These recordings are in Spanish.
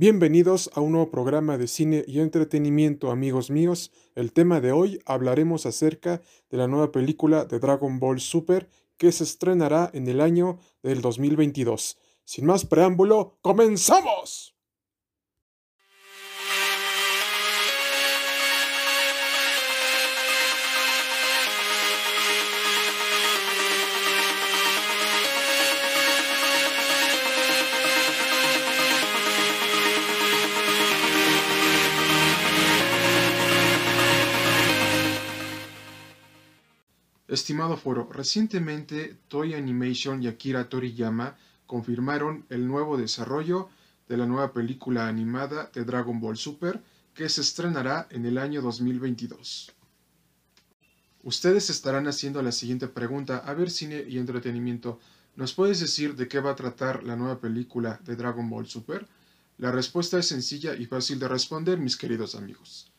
Bienvenidos a un nuevo programa de cine y entretenimiento, amigos míos. El tema de hoy hablaremos acerca de la nueva película de Dragon Ball Super que se estrenará en el año del 2022. Sin más preámbulo, ¡comenzamos! Estimado foro, recientemente Toy Animation y Akira Toriyama confirmaron el nuevo desarrollo de la nueva película animada de Dragon Ball Super que se estrenará en el año 2022. Ustedes estarán haciendo la siguiente pregunta, a ver cine y entretenimiento, ¿nos puedes decir de qué va a tratar la nueva película de Dragon Ball Super? La respuesta es sencilla y fácil de responder, mis queridos amigos.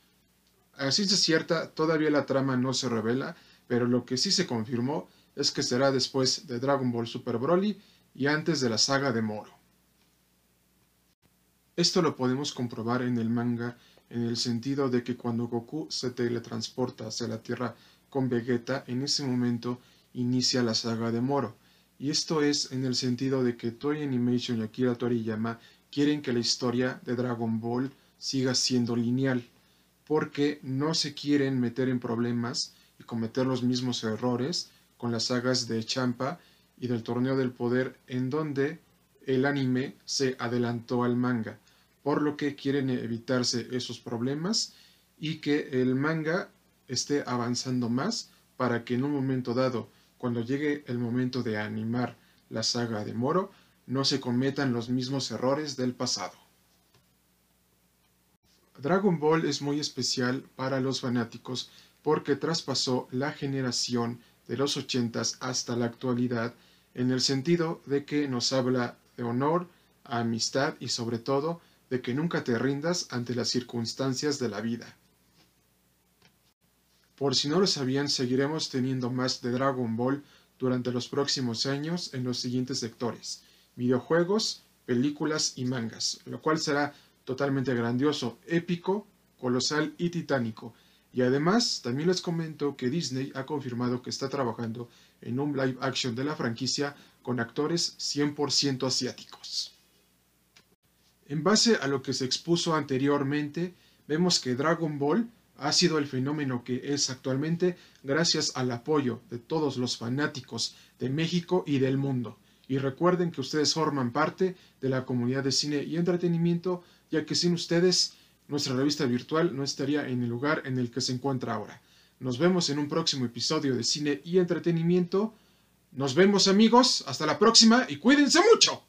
Así es cierta, todavía la trama no se revela, pero lo que sí se confirmó es que será después de Dragon Ball Super Broly y antes de la saga de Moro. Esto lo podemos comprobar en el manga en el sentido de que cuando Goku se teletransporta hacia la Tierra con Vegeta, en ese momento inicia la saga de Moro. Y esto es en el sentido de que Toy Animation y Akira Toriyama quieren que la historia de Dragon Ball siga siendo lineal, porque no se quieren meter en problemas y cometer los mismos errores con las sagas de Champa y del Torneo del Poder en donde el anime se adelantó al manga, por lo que quieren evitarse esos problemas y que el manga esté avanzando más para que en un momento dado, cuando llegue el momento de animar la saga de Moro, no se cometan los mismos errores del pasado. Dragon Ball es muy especial para los fanáticos porque traspasó la generación de los ochentas hasta la actualidad en el sentido de que nos habla de honor, amistad y sobre todo de que nunca te rindas ante las circunstancias de la vida. Por si no lo sabían, seguiremos teniendo más de Dragon Ball durante los próximos años en los siguientes sectores, videojuegos, películas y mangas, lo cual será totalmente grandioso, épico, colosal y titánico, y además, también les comento que Disney ha confirmado que está trabajando en un live action de la franquicia con actores 100% asiáticos. En base a lo que se expuso anteriormente, vemos que Dragon Ball ha sido el fenómeno que es actualmente gracias al apoyo de todos los fanáticos de México y del mundo. Y recuerden que ustedes forman parte de la comunidad de cine y entretenimiento, ya que sin ustedes nuestra revista virtual no estaría en el lugar en el que se encuentra ahora. Nos vemos en un próximo episodio de cine y entretenimiento. Nos vemos amigos, hasta la próxima y cuídense mucho.